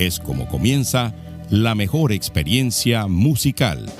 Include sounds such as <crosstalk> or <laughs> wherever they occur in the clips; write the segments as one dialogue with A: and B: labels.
A: es como comienza la mejor experiencia musical.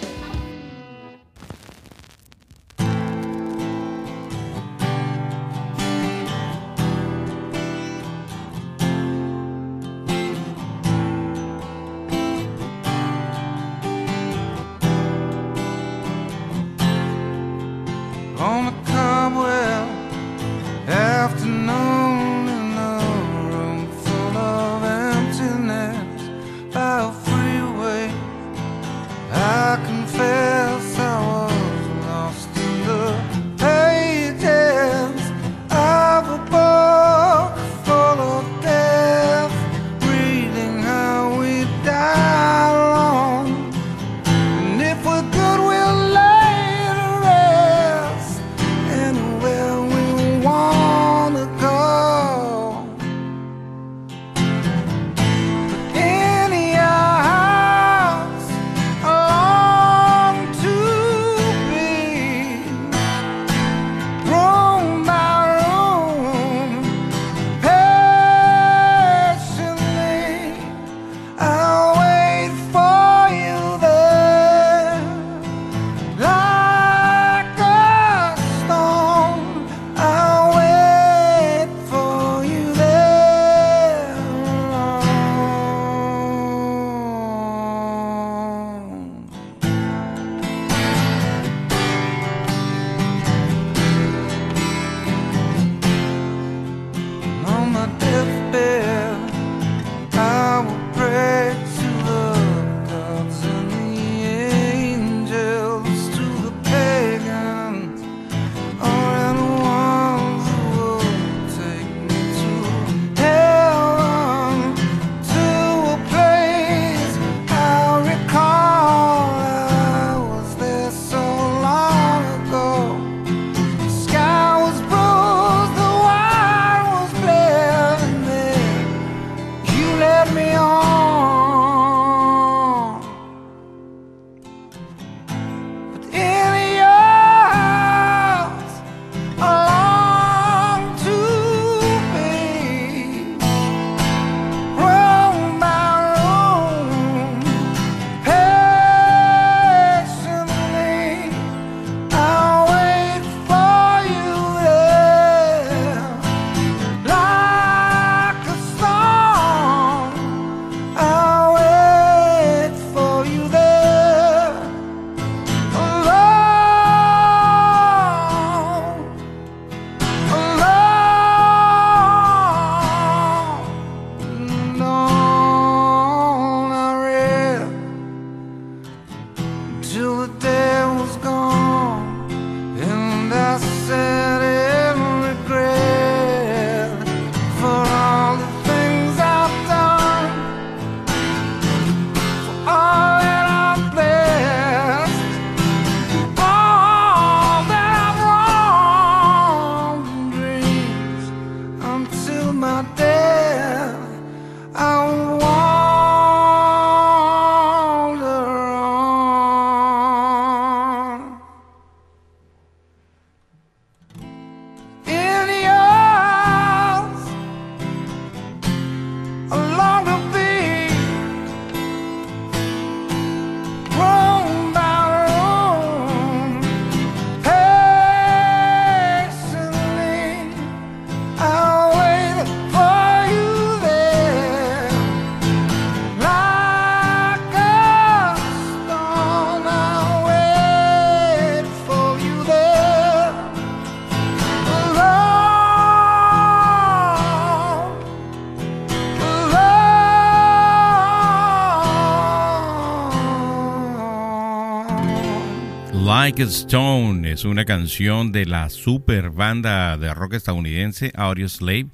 B: Like Stone es una canción de la super banda de rock estadounidense Audio Slave,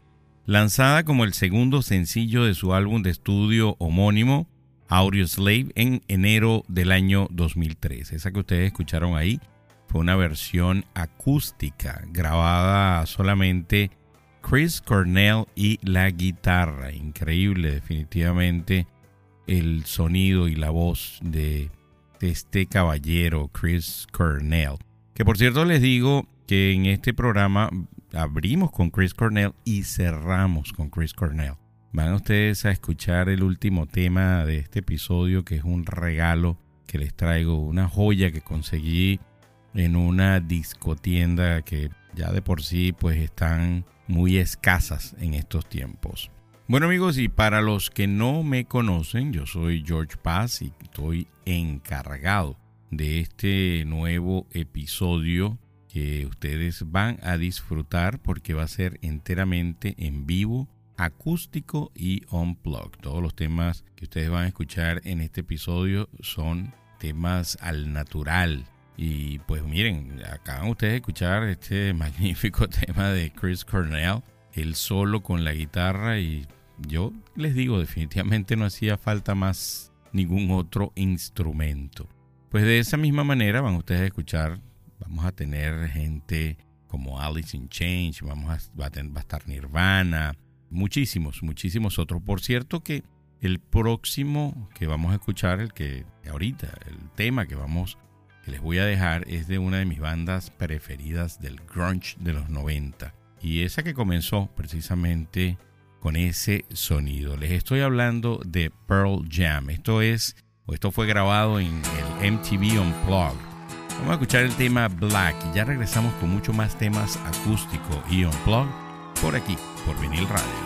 B: lanzada como el segundo sencillo de su álbum de estudio homónimo Audio Slave en enero del año 2003. Esa que ustedes escucharon ahí fue una versión acústica grabada solamente Chris Cornell y la guitarra. Increíble definitivamente el sonido y la voz de, este caballero Chris Cornell. Que por cierto les digo que en este programa abrimos con Chris Cornell y cerramos con Chris Cornell. Van ustedes a escuchar el último tema de este episodio que es un regalo que les traigo, una joya que conseguí en una discotienda que ya de por sí pues están muy escasas en estos tiempos. Bueno amigos, y para los que no me conocen, yo soy George Paz y estoy encargado de este nuevo episodio que ustedes van a disfrutar porque va a ser enteramente en vivo, acústico y unplugged. Todos los temas que ustedes van a escuchar en este episodio son temas al natural. Y pues miren, acaban ustedes de escuchar este <laughs> magnífico tema de Chris Cornell, el solo con la guitarra y yo les digo, definitivamente no hacía falta más ningún otro instrumento. Pues de esa misma manera van ustedes a escuchar, vamos a tener gente como Alice in Change, vamos a, va, a, estar Nirvana, muchísimos, muchísimos otros. Por cierto que el próximo que vamos a escuchar, el que ahorita, el tema que vamos, que les voy a dejar es de una de mis bandas preferidas del grunge de los 90. Y esa que comenzó precisamente con ese sonido. Les estoy hablando de Pearl Jam. Esto es, o esto fue grabado en el MTV Unplugged. Vamos a escuchar el tema Black y ya regresamos con mucho más temas acústicos y Unplugged por aquí, por Vinil Radio.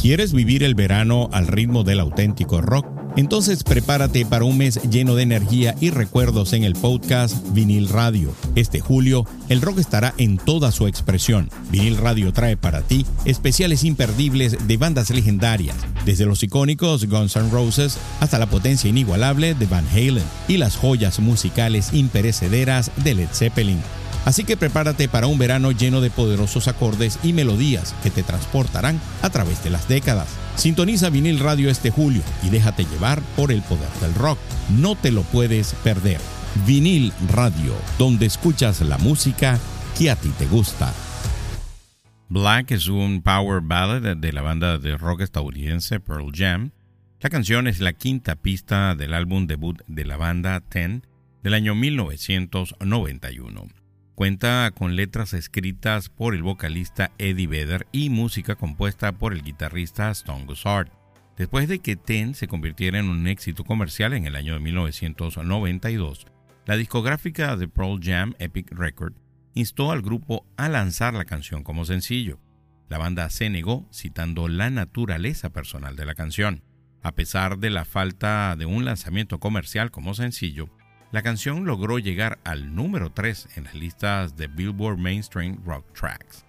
A: ¿Quieres vivir el verano al ritmo del auténtico rock? Entonces prepárate para un mes lleno de energía y recuerdos en el podcast Vinil Radio. Este julio, el rock estará en toda su expresión. Vinil Radio trae para ti especiales imperdibles de bandas legendarias, desde los icónicos Guns N' Roses hasta la potencia inigualable de Van Halen y las joyas musicales imperecederas de Led Zeppelin. Así que prepárate para un verano lleno de poderosos acordes y melodías que te transportarán a través de las décadas. Sintoniza vinil radio este julio y déjate llevar por el poder del rock. No te lo puedes perder. Vinil radio, donde escuchas la música que a ti te gusta.
B: Black es un power ballad de la banda de rock estadounidense Pearl Jam. La canción es la quinta pista del álbum debut de la banda Ten del año 1991. Cuenta con letras escritas por el vocalista Eddie Vedder y música compuesta por el guitarrista Stone Gossard. Después de que Ten se convirtiera en un éxito comercial en el año de 1992, la discográfica de Pearl Jam Epic Record instó al grupo a lanzar la canción como sencillo. La banda se negó citando la naturaleza personal de la canción. A pesar de la falta de un lanzamiento comercial como sencillo, la canción logró llegar al número 3 en las listas de Billboard Mainstream Rock Tracks.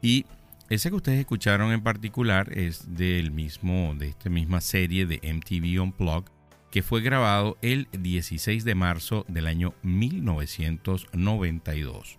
B: Y ese que ustedes escucharon en particular es del mismo, de esta misma serie de MTV Unplugged que fue grabado el 16 de marzo del año 1992.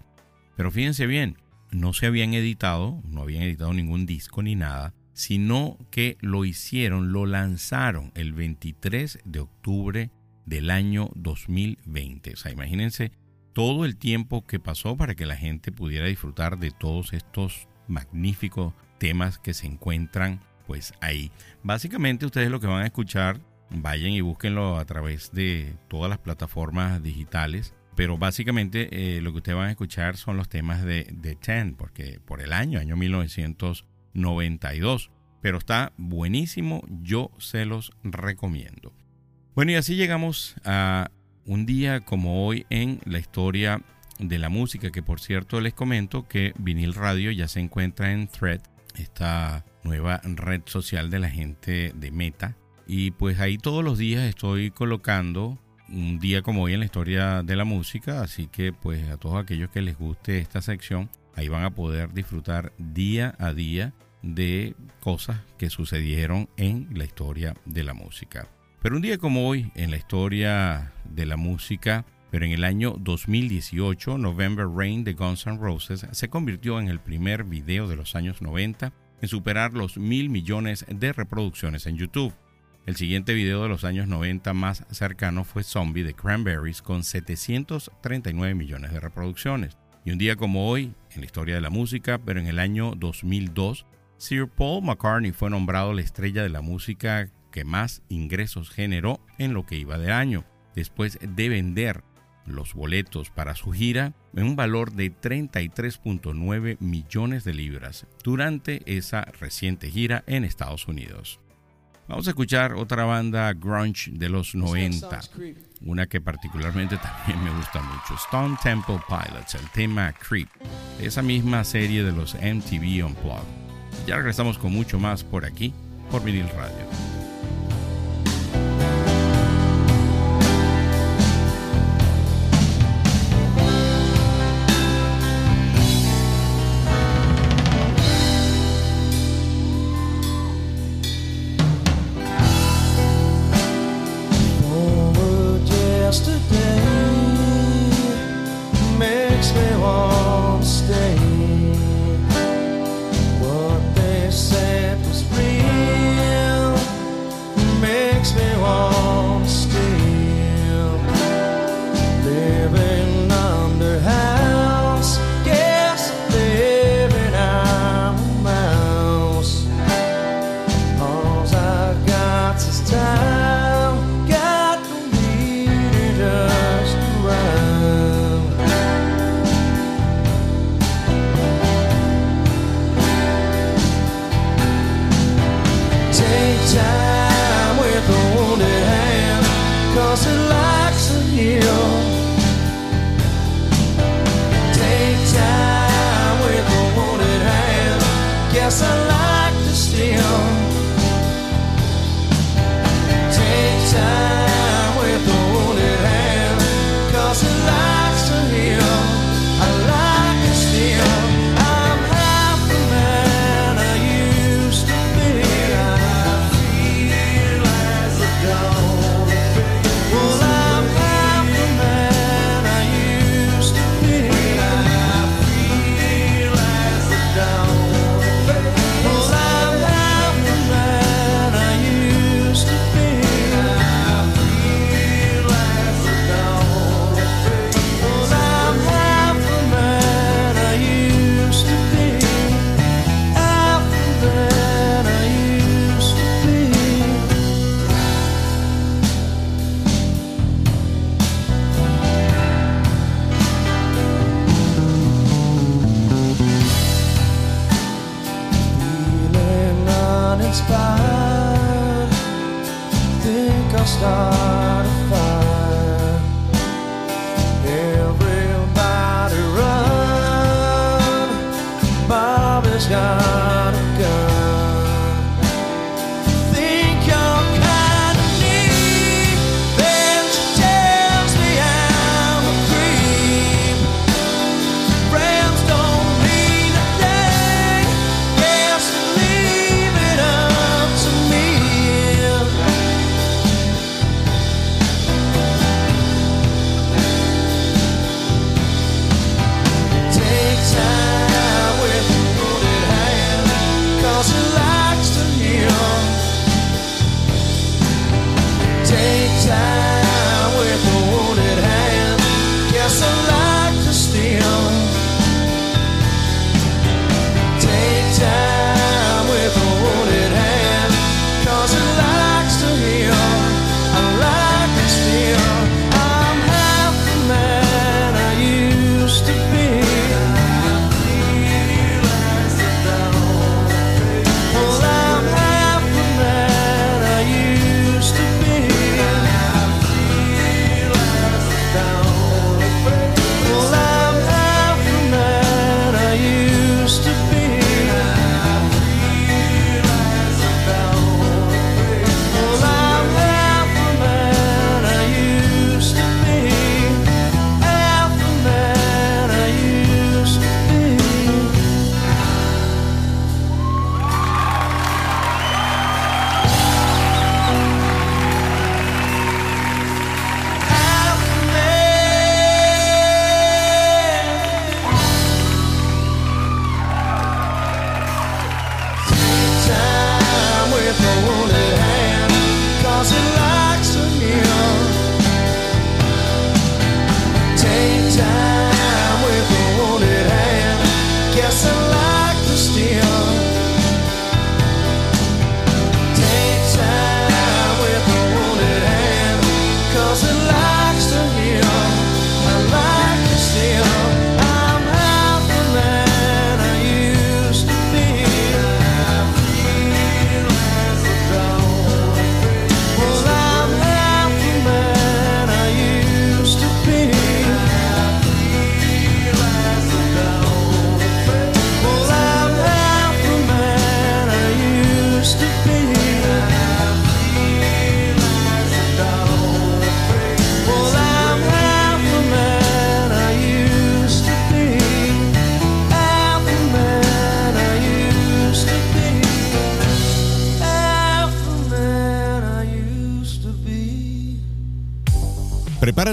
B: Pero fíjense bien, no se habían editado, no habían editado ningún disco ni nada, sino que lo hicieron, lo lanzaron el 23 de octubre del año 2020. O sea, imagínense todo el tiempo que pasó para que la gente pudiera disfrutar de todos estos magníficos temas que se encuentran pues ahí. Básicamente ustedes lo que van a escuchar, vayan y búsquenlo a través de todas las plataformas digitales. Pero básicamente eh, lo que ustedes van a escuchar son los temas de, de Ten, porque por el año, año 1992. Pero está buenísimo, yo se los recomiendo. Bueno, y así llegamos a un día como hoy en la historia de la música, que por cierto les comento que Vinil Radio ya se encuentra en Thread, esta nueva red social de la gente de Meta. Y pues ahí todos los días estoy colocando un día como hoy en la historia de la música, así que pues a todos aquellos que les guste esta sección, ahí van a poder disfrutar día a día de cosas que sucedieron en la historia de la música. Pero un día como hoy, en la historia de la música, pero en el año 2018, November Rain de Guns N' Roses se convirtió en el primer video de los años 90 en superar los mil millones de reproducciones en YouTube. El siguiente video de los años 90 más cercano fue Zombie de Cranberries con 739 millones de reproducciones. Y un día como hoy, en la historia de la música, pero en el año 2002, Sir Paul McCartney fue nombrado la estrella de la música que más ingresos generó en lo que iba de año, después de vender los boletos para su gira en un valor de 33.9 millones de libras durante esa reciente gira en Estados Unidos. Vamos a escuchar otra banda grunge de los 90, una que particularmente también me gusta mucho, Stone Temple Pilots, el tema Creep, esa misma serie de los MTV Unplugged. Ya regresamos con mucho más por aquí, por Vinil Radio.
A: Bye.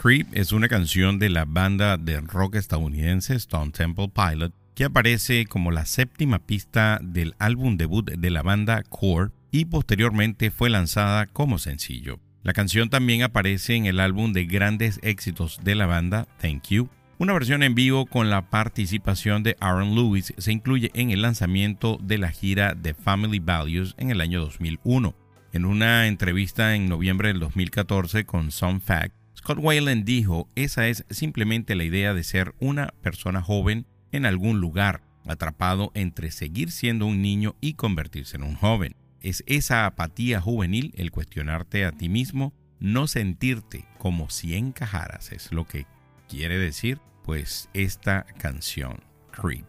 B: Creep es una canción de la banda de rock estadounidense Stone Temple Pilot que aparece como la séptima pista del álbum debut de la banda Core y posteriormente fue lanzada como sencillo. La canción también aparece en el álbum de grandes éxitos de la banda Thank You. Una versión en vivo con la participación de Aaron Lewis se incluye en el lanzamiento de la gira de Family Values en el año 2001. En una entrevista en noviembre del 2014 con Some Fact, Scott Weiland dijo, esa es simplemente la idea de ser una persona joven en algún lugar, atrapado entre seguir siendo un niño y convertirse en un joven. Es esa apatía juvenil, el cuestionarte a ti mismo, no sentirte como si encajaras, es lo que quiere decir pues esta canción, Creep.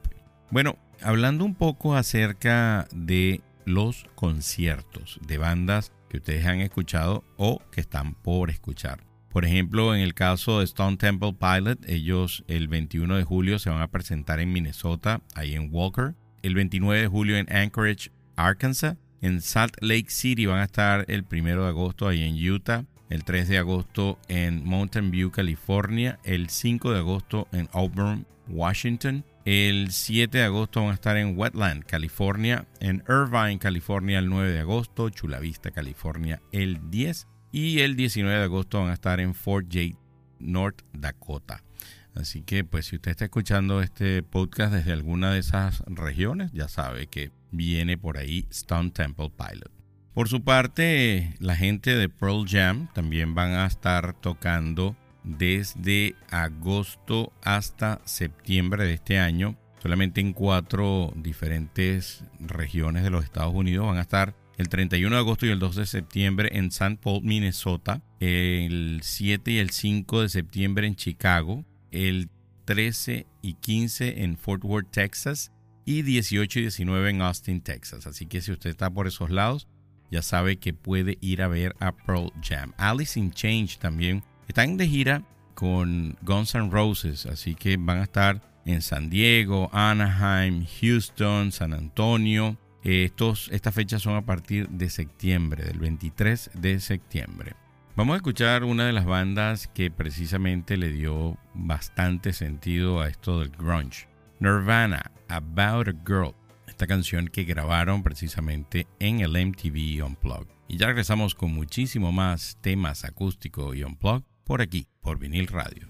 B: Bueno, hablando un poco acerca de los conciertos de bandas que ustedes han escuchado o que están por escuchar. Por ejemplo, en el caso de Stone Temple Pilot, ellos el 21 de julio se van a presentar en Minnesota, ahí en Walker. El 29 de julio en Anchorage, Arkansas. En Salt Lake City van a estar el 1 de agosto ahí en Utah. El 3 de agosto en Mountain View, California. El 5 de agosto en Auburn, Washington.
A: El 7 de agosto van a estar en Wetland, California. En Irvine, California, el 9 de agosto. Chula Vista, California, el 10. Y el 19 de agosto van a estar en Fort Yates, North Dakota. Así que, pues, si usted está escuchando este podcast desde alguna de esas regiones, ya sabe que viene por ahí Stone Temple Pilot. Por su parte, la gente de Pearl Jam también van a estar tocando desde agosto hasta septiembre de este año. Solamente en cuatro diferentes regiones de los Estados Unidos van a estar el 31 de agosto y el 2 de septiembre en St. Paul, Minnesota, el 7 y el 5 de septiembre en Chicago, el 13 y 15 en Fort Worth, Texas y 18 y 19 en Austin, Texas. Así que si usted está por esos lados, ya sabe que puede ir a ver a Pearl Jam. Alice in Change también están de gira con Guns N' Roses, así que van a estar en San Diego, Anaheim, Houston, San Antonio. Estos, estas fechas son a partir de septiembre, del 23 de septiembre. Vamos a escuchar una de las bandas que precisamente le dio bastante sentido a esto del grunge. Nirvana, About a Girl. Esta canción que grabaron precisamente en el MTV Unplugged. Y ya regresamos con muchísimo más temas acústicos y Unplugged por aquí, por vinil radio.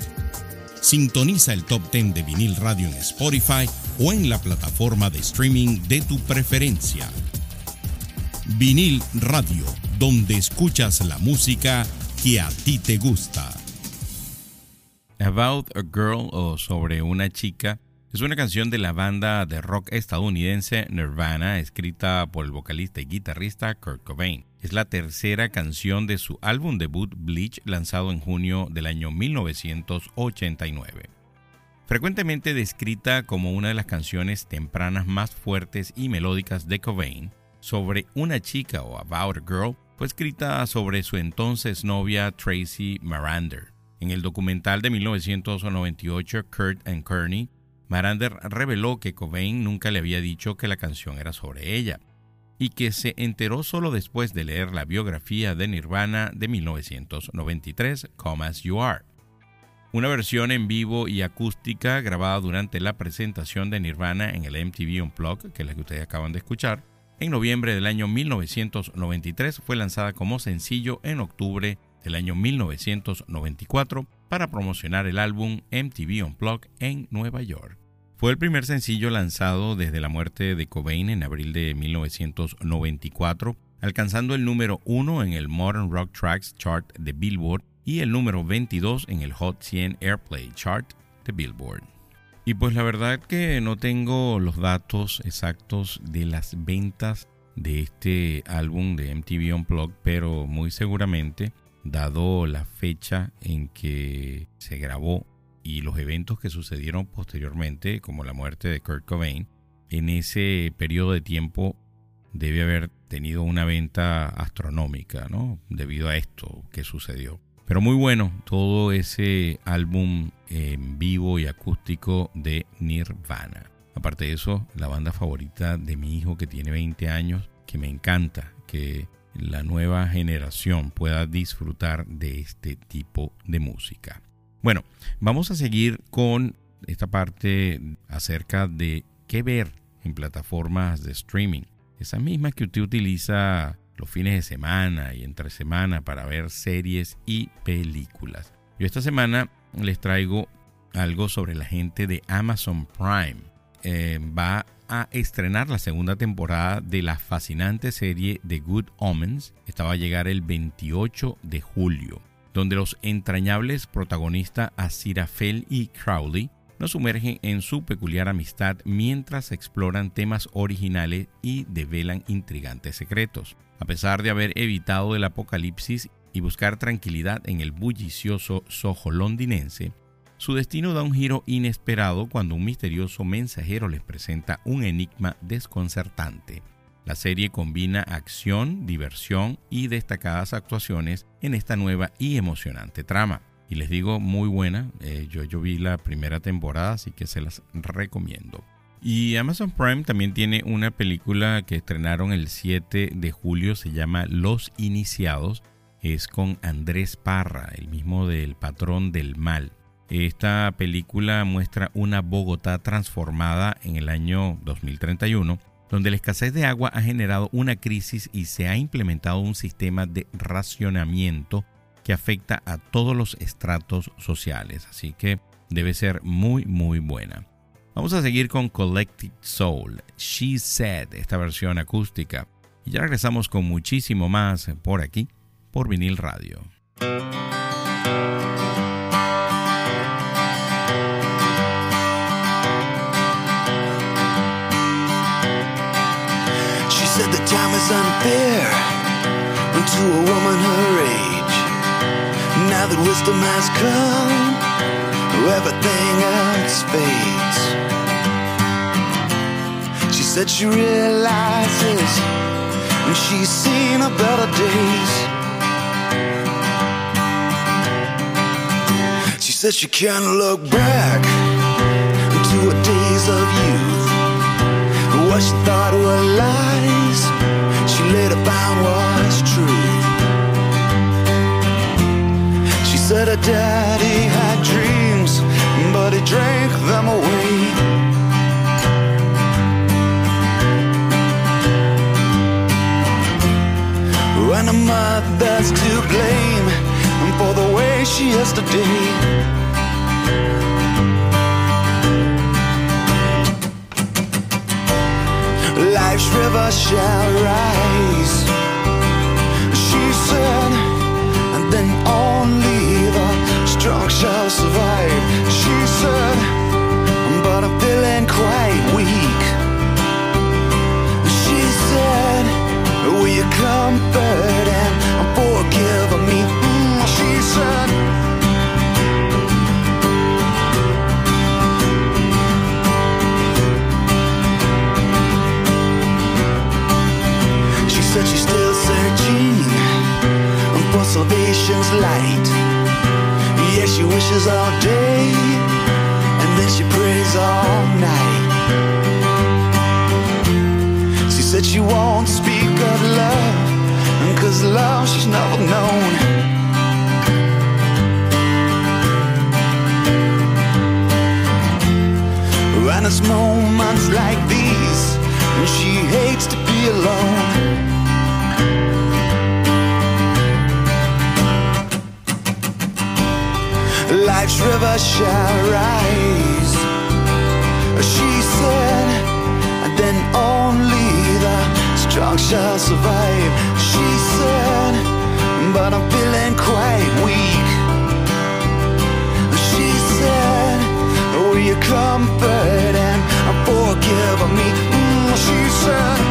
B: Sintoniza el top 10 de vinil radio en Spotify o en la plataforma de streaming de tu preferencia.
A: Vinil Radio, donde escuchas la música que a ti te gusta.
B: About a Girl o Sobre una chica es una canción de la banda de rock estadounidense Nirvana, escrita por el vocalista y guitarrista Kurt Cobain. Es la tercera canción de su álbum debut Bleach, lanzado en junio del año 1989. Frecuentemente descrita como una de las canciones tempranas más fuertes y melódicas de Cobain, sobre una chica o About a Girl fue escrita sobre su entonces novia Tracy Marander. En el documental de 1998 Kurt and Kearney, Marander reveló que Cobain nunca le había dicho que la canción era sobre ella y que se enteró solo después de leer la biografía de Nirvana de 1993, Come As You Are. Una versión en vivo y acústica grabada durante la presentación de Nirvana en el MTV Unplugged, que es la que ustedes acaban de escuchar, en noviembre del año 1993 fue lanzada como sencillo en octubre del año 1994 para promocionar el álbum MTV Unplugged en Nueva York. Fue el primer sencillo lanzado desde la muerte de Cobain en abril de 1994, alcanzando el número 1 en el Modern Rock Tracks chart de Billboard y el número 22 en el Hot 100 Airplay chart de Billboard. Y pues la verdad que no tengo los datos exactos de las ventas de este álbum de MTV Unplugged, pero muy seguramente, dado la fecha en que se grabó y los eventos que sucedieron posteriormente, como la muerte de Kurt Cobain, en ese periodo de tiempo debe haber tenido una venta astronómica, ¿no? Debido a esto que sucedió. Pero muy bueno todo ese álbum en vivo y acústico de Nirvana. Aparte de eso, la banda favorita de mi hijo que tiene 20 años, que me encanta que la nueva generación pueda disfrutar de este tipo de música. Bueno, vamos a seguir con esta parte acerca de qué ver en plataformas de streaming. Esa misma que usted utiliza los fines de semana y entre semana para ver series y películas. Yo esta semana les traigo algo sobre la gente de Amazon Prime. Eh, va a estrenar la segunda temporada de la fascinante serie The Good Omens. Esta va a llegar el 28 de julio, donde los entrañables protagonistas Aziraphale y Crowley nos sumergen en su peculiar amistad mientras exploran temas originales y develan intrigantes secretos. A pesar de haber evitado el apocalipsis y buscar tranquilidad en el bullicioso Soho londinense, su destino da un giro inesperado cuando un misterioso mensajero les presenta un enigma desconcertante. La serie combina acción, diversión y destacadas actuaciones en esta nueva y emocionante trama. Y les digo, muy buena. Eh, yo, yo vi la primera temporada, así que se las recomiendo. Y Amazon Prime también tiene una película que estrenaron el 7 de julio, se llama Los Iniciados. Es con Andrés Parra, el mismo del patrón del mal. Esta película muestra una Bogotá transformada en el año 2031, donde la escasez de agua ha generado una crisis y se ha implementado un sistema de racionamiento que afecta a todos los estratos sociales, así que debe ser muy muy buena. Vamos a seguir con Collected Soul, She Said, esta versión acústica, y ya regresamos con muchísimo más por aquí, por vinil radio.
C: To a woman her age. Now that wisdom has come, everything else fades. She said she realizes and she's seen a better days. She said she can't look back to her days of youth. What she thought were lies, later found was truth. She said her daddy had dreams, but he drank them away. And her mother's to blame for the way she is today. life's river shall rise. She said, and then only the strong shall survive. She said, but I'm feeling quite weak. She said, will you comfort and forgive me? Mm, she said, she's still searching for salvation's light. Yeah, she wishes all day and then she prays all night. She said she won't speak of love, cause love she's never known. And it's moments like these, and she hates to be alone. Life's river shall rise, she said, and then only the strong shall survive. She said, but I'm feeling quite weak. She said, Will you comfort and forgive me? Mm, she said,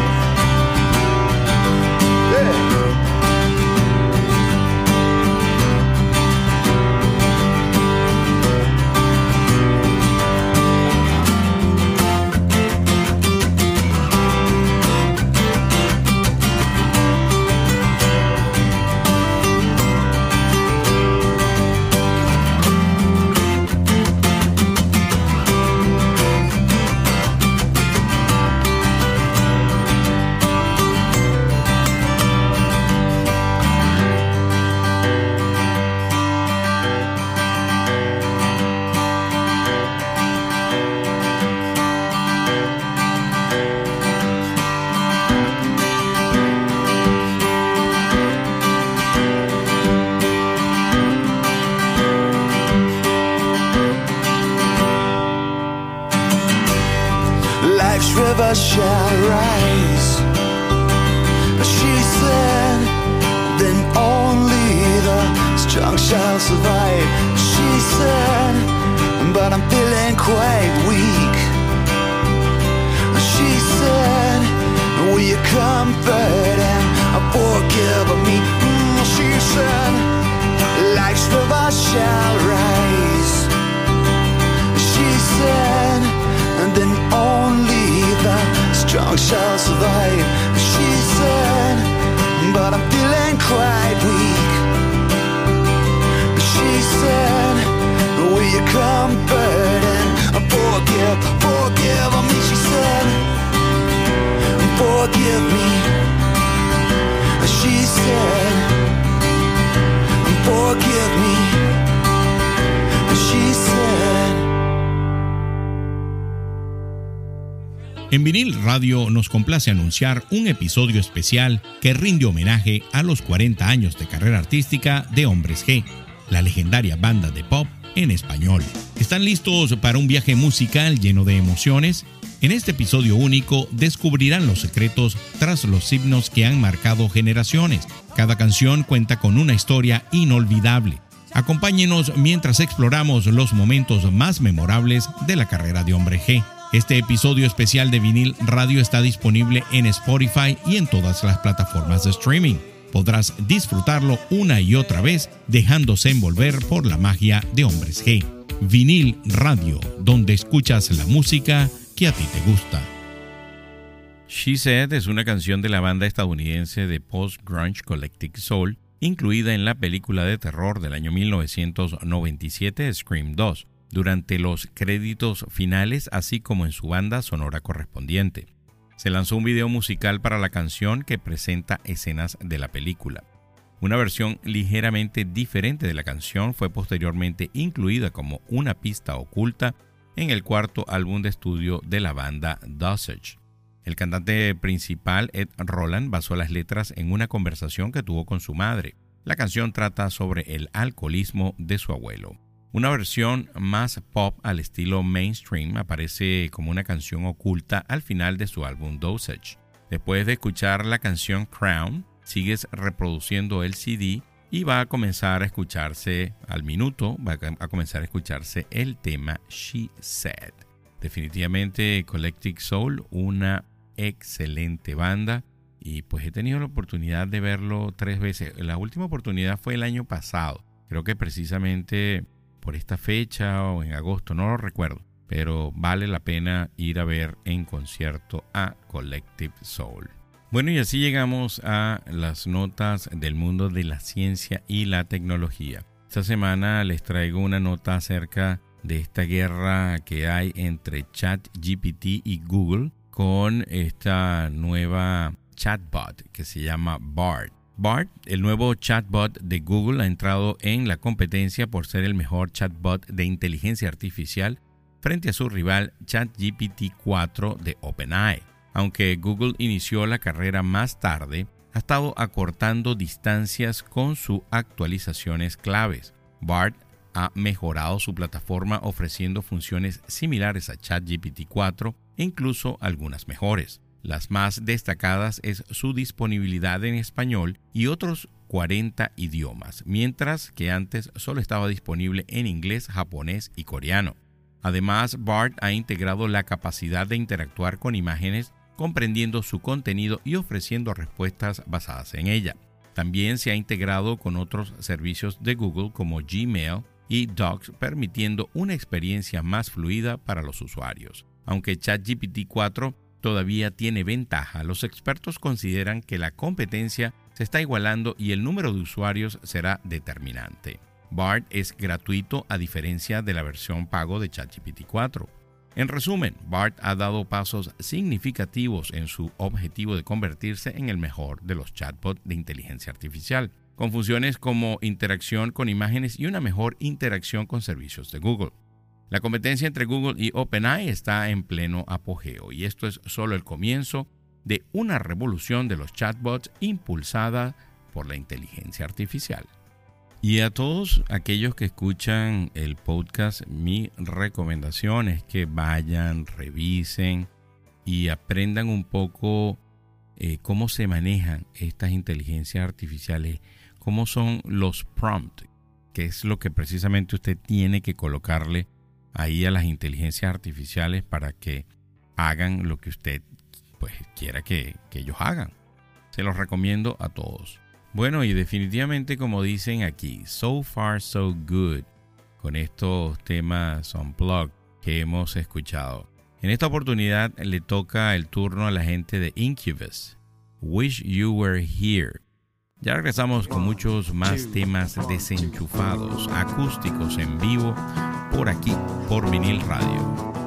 C: comfort and forgive me? Mm, She said, life's river shall rise. She said, and then only the strong shall survive. She said, but I'm feeling quite weak. She said, will you comfort and forgive, forgive me?
A: En vinil radio nos complace anunciar un episodio especial que rinde homenaje a los 40 años de carrera artística de Hombres G, la legendaria banda de pop en español. ¿Están listos para un viaje musical lleno de emociones? En este episodio único descubrirán los secretos tras los himnos que han marcado generaciones. Cada canción cuenta con una historia inolvidable. Acompáñenos mientras exploramos los momentos más memorables de la carrera de Hombre G. Este episodio especial de vinil radio está disponible en Spotify y en todas las plataformas de streaming. Podrás disfrutarlo una y otra vez dejándose envolver por la magia de Hombres G. Vinil Radio, donde escuchas la música a ti te gusta.
B: She Said es una canción de la banda estadounidense de post-grunge Collective Soul, incluida en la película de terror del año 1997 Scream 2, durante los créditos finales así como en su banda sonora correspondiente. Se lanzó un video musical para la canción que presenta escenas de la película. Una versión ligeramente diferente de la canción fue posteriormente incluida como una pista oculta en el cuarto álbum de estudio de la banda Dosage. El cantante principal, Ed Roland, basó las letras en una conversación que tuvo con su madre. La canción trata sobre el alcoholismo de su abuelo. Una versión más pop al estilo mainstream aparece como una canción oculta al final de su álbum Dosage. Después de escuchar la canción Crown, sigues reproduciendo el CD y va a comenzar a escucharse al minuto, va a comenzar a escucharse el tema She Said. Definitivamente Collective Soul, una excelente banda y pues he tenido la oportunidad de verlo tres veces. La última oportunidad fue el año pasado. Creo que precisamente por esta fecha o en agosto, no lo recuerdo, pero vale la pena ir a ver en concierto a Collective Soul. Bueno, y así llegamos a las notas del mundo de la ciencia y la tecnología. Esta semana les traigo una nota acerca de esta guerra que hay entre ChatGPT y Google con esta nueva chatbot que se llama BART. BART, el nuevo chatbot de Google, ha entrado en la competencia por ser el mejor chatbot de inteligencia artificial frente a su rival ChatGPT 4 de OpenAI. Aunque Google inició la carrera más tarde, ha estado acortando distancias con sus actualizaciones claves. BART ha mejorado su plataforma ofreciendo funciones similares a ChatGPT 4 e incluso algunas mejores. Las más destacadas es su disponibilidad en español y otros 40 idiomas, mientras que antes solo estaba disponible en inglés, japonés y coreano. Además, BART ha integrado la capacidad de interactuar con imágenes comprendiendo su contenido y ofreciendo respuestas basadas en ella. También se ha integrado con otros servicios de Google como Gmail y Docs, permitiendo una experiencia más fluida para los usuarios. Aunque ChatGPT 4 todavía tiene ventaja, los expertos consideran que la competencia se está igualando y el número de usuarios será determinante. BART es gratuito a diferencia de la versión pago de ChatGPT 4. En resumen, BART ha dado pasos significativos en su objetivo de convertirse en el mejor de los chatbots de inteligencia artificial, con funciones como interacción con imágenes y una mejor interacción con servicios de Google. La competencia entre Google y OpenAI está en pleno apogeo y esto es solo el comienzo de una revolución de los chatbots impulsada por la inteligencia artificial. Y a todos aquellos que escuchan el podcast, mi recomendación es que vayan, revisen y aprendan un poco eh, cómo se manejan estas inteligencias artificiales, cómo son los prompts, que es lo que precisamente usted tiene que colocarle ahí a las inteligencias artificiales para que hagan lo que usted pues quiera que, que ellos hagan. Se los recomiendo a todos. Bueno, y definitivamente como dicen aquí, so far so good con estos temas unplugged que hemos escuchado. En esta oportunidad le toca el turno a la gente de Incubus. Wish You Were Here. Ya regresamos con muchos más temas desenchufados, acústicos en vivo, por aquí, por vinil radio.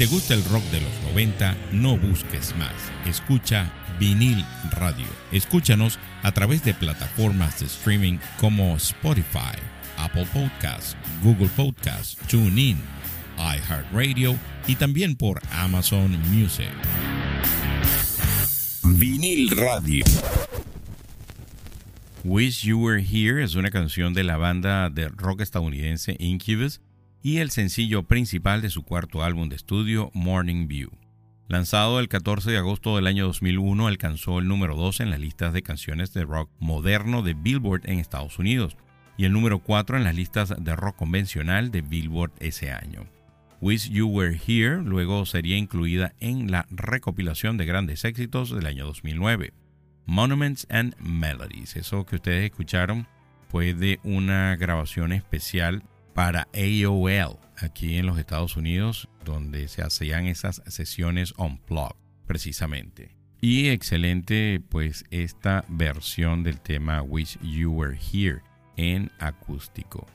A: Te gusta el rock de los 90, no busques más. Escucha Vinil Radio. Escúchanos a través de plataformas de streaming como Spotify, Apple Podcasts, Google Podcasts, TuneIn, iHeartRadio y también por Amazon Music. Vinil Radio.
B: Wish You Were Here es una canción de la banda de rock estadounidense Incubus y el sencillo principal de su cuarto álbum de estudio, Morning View. Lanzado el 14 de agosto del año 2001, alcanzó el número 2 en las listas de canciones de rock moderno de Billboard en Estados Unidos y el número 4 en las listas de rock convencional de Billboard ese año. Wish You Were Here luego sería incluida en la recopilación de grandes éxitos del año 2009. Monuments and Melodies. Eso que ustedes escucharon fue de una grabación especial para AOL aquí en los Estados Unidos, donde se hacían esas sesiones on blog precisamente. Y excelente, pues, esta versión del tema Wish You Were Here en acústico.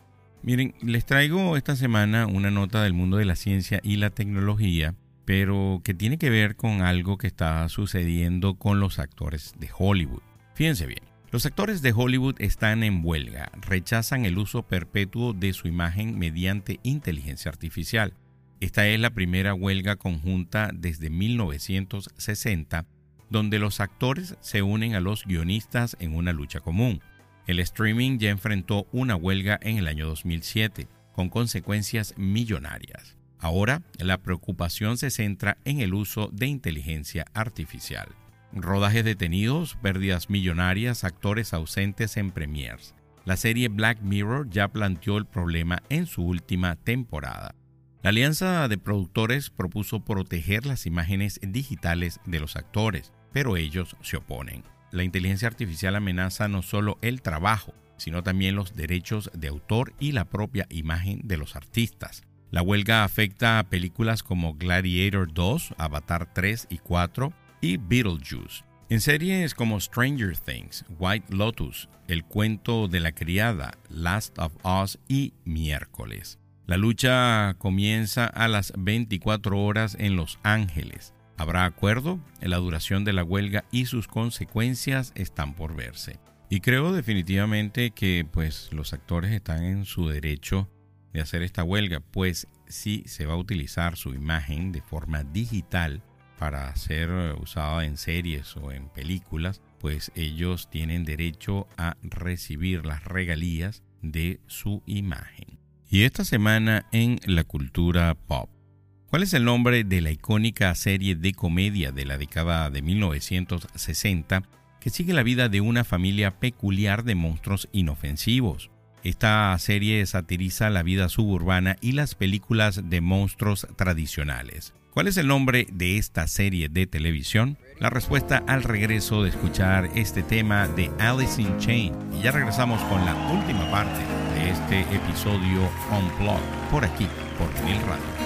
B: Miren, les traigo esta semana una nota del mundo de la ciencia y la tecnología pero que tiene que ver con algo que está sucediendo con los actores de Hollywood. Fíjense bien, los actores de Hollywood están en huelga, rechazan el uso perpetuo de su imagen mediante inteligencia artificial. Esta es la primera huelga conjunta desde 1960, donde los actores se unen a los guionistas en una lucha común. El streaming ya enfrentó una huelga en el año 2007, con consecuencias millonarias. Ahora, la preocupación se centra en el uso de inteligencia artificial. Rodajes detenidos, pérdidas millonarias, actores ausentes en premiers. La serie Black Mirror ya planteó el problema en su última temporada. La alianza de productores propuso proteger las imágenes digitales de los actores, pero ellos se oponen. La inteligencia artificial amenaza no solo el trabajo, sino también los derechos de autor y la propia imagen de los artistas. La huelga afecta a películas como Gladiator 2, Avatar 3 y 4 y Beetlejuice. En series como Stranger Things, White Lotus, El cuento de la criada, Last of Us y Miércoles. La lucha comienza a las 24 horas en Los Ángeles. ¿Habrá acuerdo? La duración de la huelga y sus consecuencias están por verse. Y creo definitivamente que pues los actores están en su derecho de hacer esta huelga, pues si se va a utilizar su imagen de forma digital para ser usada en series o en películas, pues ellos tienen derecho a recibir las regalías de su imagen. Y esta semana en la cultura pop. ¿Cuál es el nombre de la icónica serie de comedia de la década de 1960 que sigue la vida de una familia peculiar de monstruos inofensivos? Esta serie satiriza la vida suburbana y las películas de monstruos tradicionales. ¿Cuál es el nombre de esta serie de televisión? La respuesta al regreso de escuchar este tema de Alice in Chain. Y ya regresamos con la última parte de este episodio Unplugged por aquí, por Mil Radio.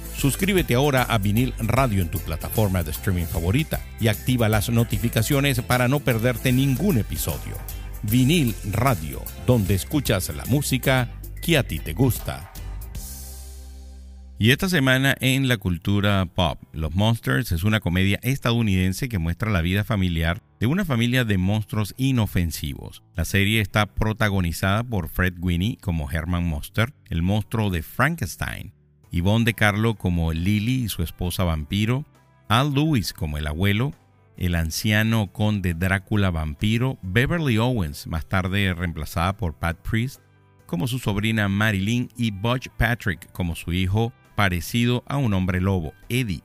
B: Suscríbete ahora a Vinil Radio en tu plataforma de streaming favorita y activa las notificaciones para no perderte ningún episodio. Vinil Radio, donde escuchas la música que a ti te gusta. Y esta semana en la cultura pop, Los Monsters es una comedia estadounidense que muestra la vida familiar de una familia de monstruos inofensivos. La serie está protagonizada por Fred Winnie como Herman Monster, el monstruo de Frankenstein, Yvonne de Carlo como Lily y su esposa vampiro, Al Lewis como el abuelo, el anciano conde Drácula vampiro, Beverly Owens, más tarde reemplazada por Pat Priest, como su sobrina Marilyn y Butch Patrick como su hijo parecido a un hombre lobo, Eddie.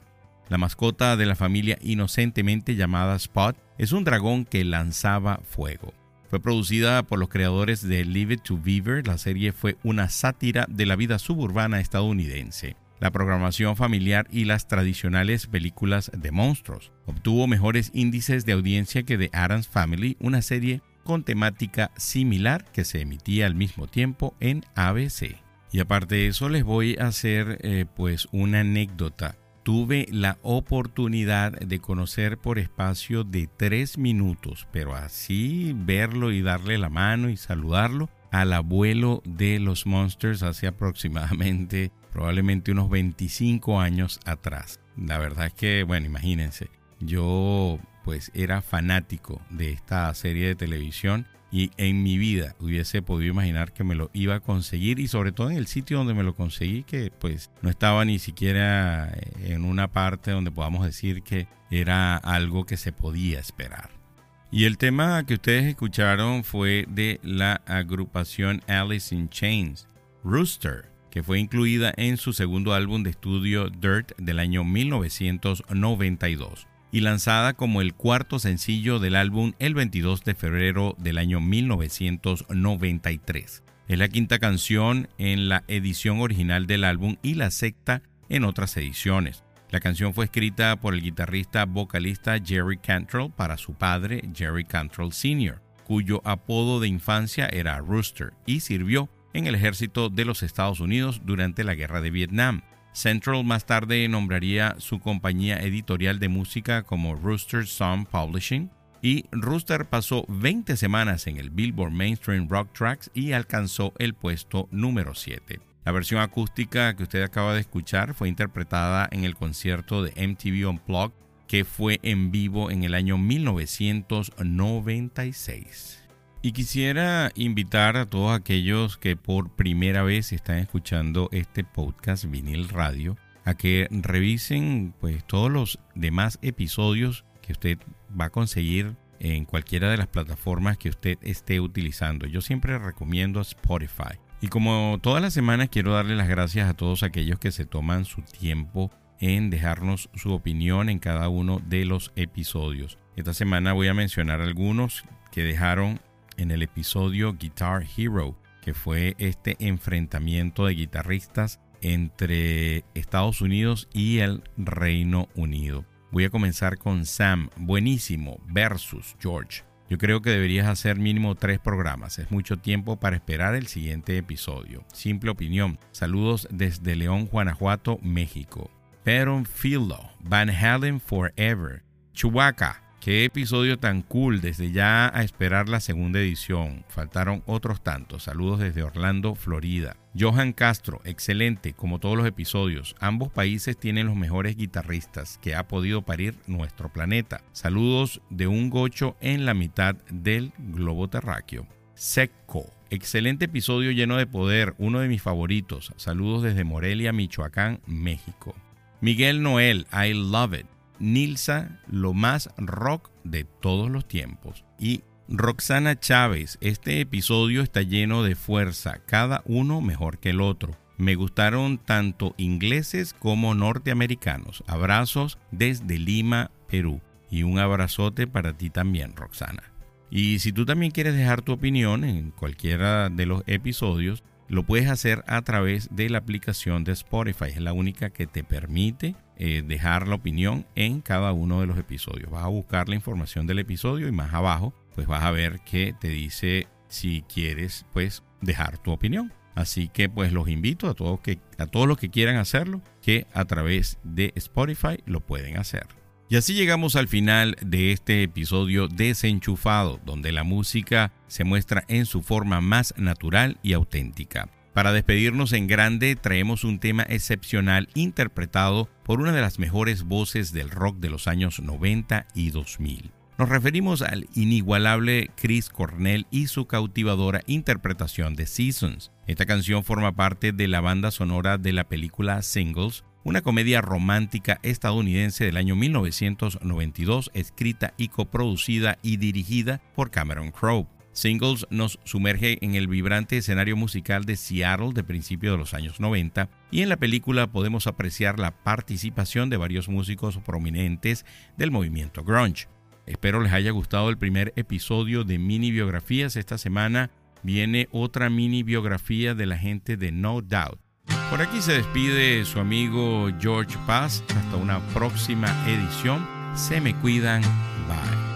B: La mascota de la familia inocentemente llamada Spot es un dragón que lanzaba fuego. Fue producida por los creadores de Leave It to Beaver. La serie fue una sátira de la vida suburbana estadounidense, la programación familiar y las tradicionales películas de monstruos. Obtuvo mejores índices de audiencia que The Addams Family, una serie con temática similar que se emitía al mismo tiempo en ABC. Y aparte de eso les voy a hacer eh, pues una anécdota tuve la oportunidad de conocer por espacio de tres minutos, pero así verlo y darle la mano y saludarlo al abuelo de los Monsters hace aproximadamente, probablemente unos 25 años atrás. La verdad es que, bueno, imagínense, yo pues era fanático de esta serie de televisión y en mi vida hubiese podido imaginar que me lo iba a conseguir y sobre todo en el sitio donde me lo conseguí que pues no estaba ni siquiera eh, en una parte donde podamos decir que era algo que se podía esperar. Y el tema que ustedes escucharon fue de la agrupación Alice in Chains, Rooster, que fue incluida en su segundo álbum de estudio Dirt del año 1992 y lanzada como el cuarto sencillo del álbum el 22 de febrero del año 1993. Es la quinta canción en la edición original del álbum y la sexta en otras ediciones. La canción fue escrita por el guitarrista vocalista Jerry Cantrell para su padre Jerry Cantrell Sr., cuyo apodo de infancia era Rooster y sirvió en el ejército de los Estados Unidos durante la Guerra de Vietnam. Central más tarde nombraría su compañía editorial de música como Rooster Song Publishing y Rooster pasó 20 semanas en el Billboard Mainstream Rock Tracks y alcanzó el puesto número 7. La versión acústica que usted acaba de escuchar fue interpretada en el concierto de MTV Unplugged que fue en vivo en el año 1996. Y quisiera invitar a todos aquellos que por primera vez están escuchando este podcast Vinil Radio a que revisen pues todos los demás episodios que usted va a conseguir en cualquiera de las plataformas que usted esté utilizando. Yo siempre recomiendo Spotify. Y como todas las semanas quiero darle las gracias a todos aquellos que se toman su tiempo en dejarnos su opinión en cada uno de los episodios. Esta semana voy a mencionar algunos que dejaron en el episodio Guitar Hero, que fue este enfrentamiento de guitarristas entre Estados Unidos y el Reino Unido. Voy a comenzar con Sam, buenísimo, versus George. Yo creo que deberías hacer mínimo tres programas. Es mucho tiempo para esperar el siguiente episodio. Simple opinión. Saludos desde León, Guanajuato, México. Baron Philo, Van Halen Forever, Chewbacca. Qué episodio tan cool, desde ya a esperar la segunda edición. Faltaron otros tantos. Saludos desde Orlando, Florida. Johan Castro, excelente, como todos los episodios. Ambos países tienen los mejores guitarristas que ha podido parir nuestro planeta. Saludos de un gocho en la mitad del globo terráqueo. Seco. Excelente episodio lleno de poder, uno de mis favoritos. Saludos desde Morelia, Michoacán, México. Miguel Noel, I love it. Nilsa, lo más rock de todos los tiempos. Y Roxana Chávez, este episodio está lleno de fuerza, cada uno mejor que el otro. Me gustaron tanto ingleses como norteamericanos. Abrazos desde Lima, Perú. Y un abrazote para ti también, Roxana. Y si tú también quieres dejar tu opinión en cualquiera de los episodios, lo puedes hacer a través de la aplicación de Spotify. Es la única que te permite eh, dejar la opinión en cada uno de los episodios. Vas a buscar la información del episodio y más abajo pues vas a ver que te dice si quieres pues dejar tu opinión. Así que pues los invito a todos, que, a todos los que quieran hacerlo que a través de Spotify lo pueden hacer. Y así llegamos al final de este episodio desenchufado, donde la música se muestra en su forma más natural y auténtica. Para despedirnos en grande traemos un tema excepcional interpretado por una de las mejores voces del rock de los años 90 y 2000. Nos referimos al inigualable Chris Cornell y su cautivadora interpretación de Seasons. Esta canción forma parte de la banda sonora de la película Singles, una comedia romántica estadounidense del año 1992, escrita y coproducida y dirigida por Cameron Crowe. Singles nos sumerge en el vibrante escenario musical de Seattle de principios de los años 90 y en la película podemos apreciar la participación de varios músicos prominentes del movimiento grunge. Espero les haya gustado el primer episodio de mini biografías. Esta semana viene otra mini biografía de la gente de No Doubt. Por aquí se despide su amigo George Paz. Hasta una próxima edición. Se me cuidan. Bye.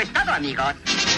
D: Eso es, to- eso es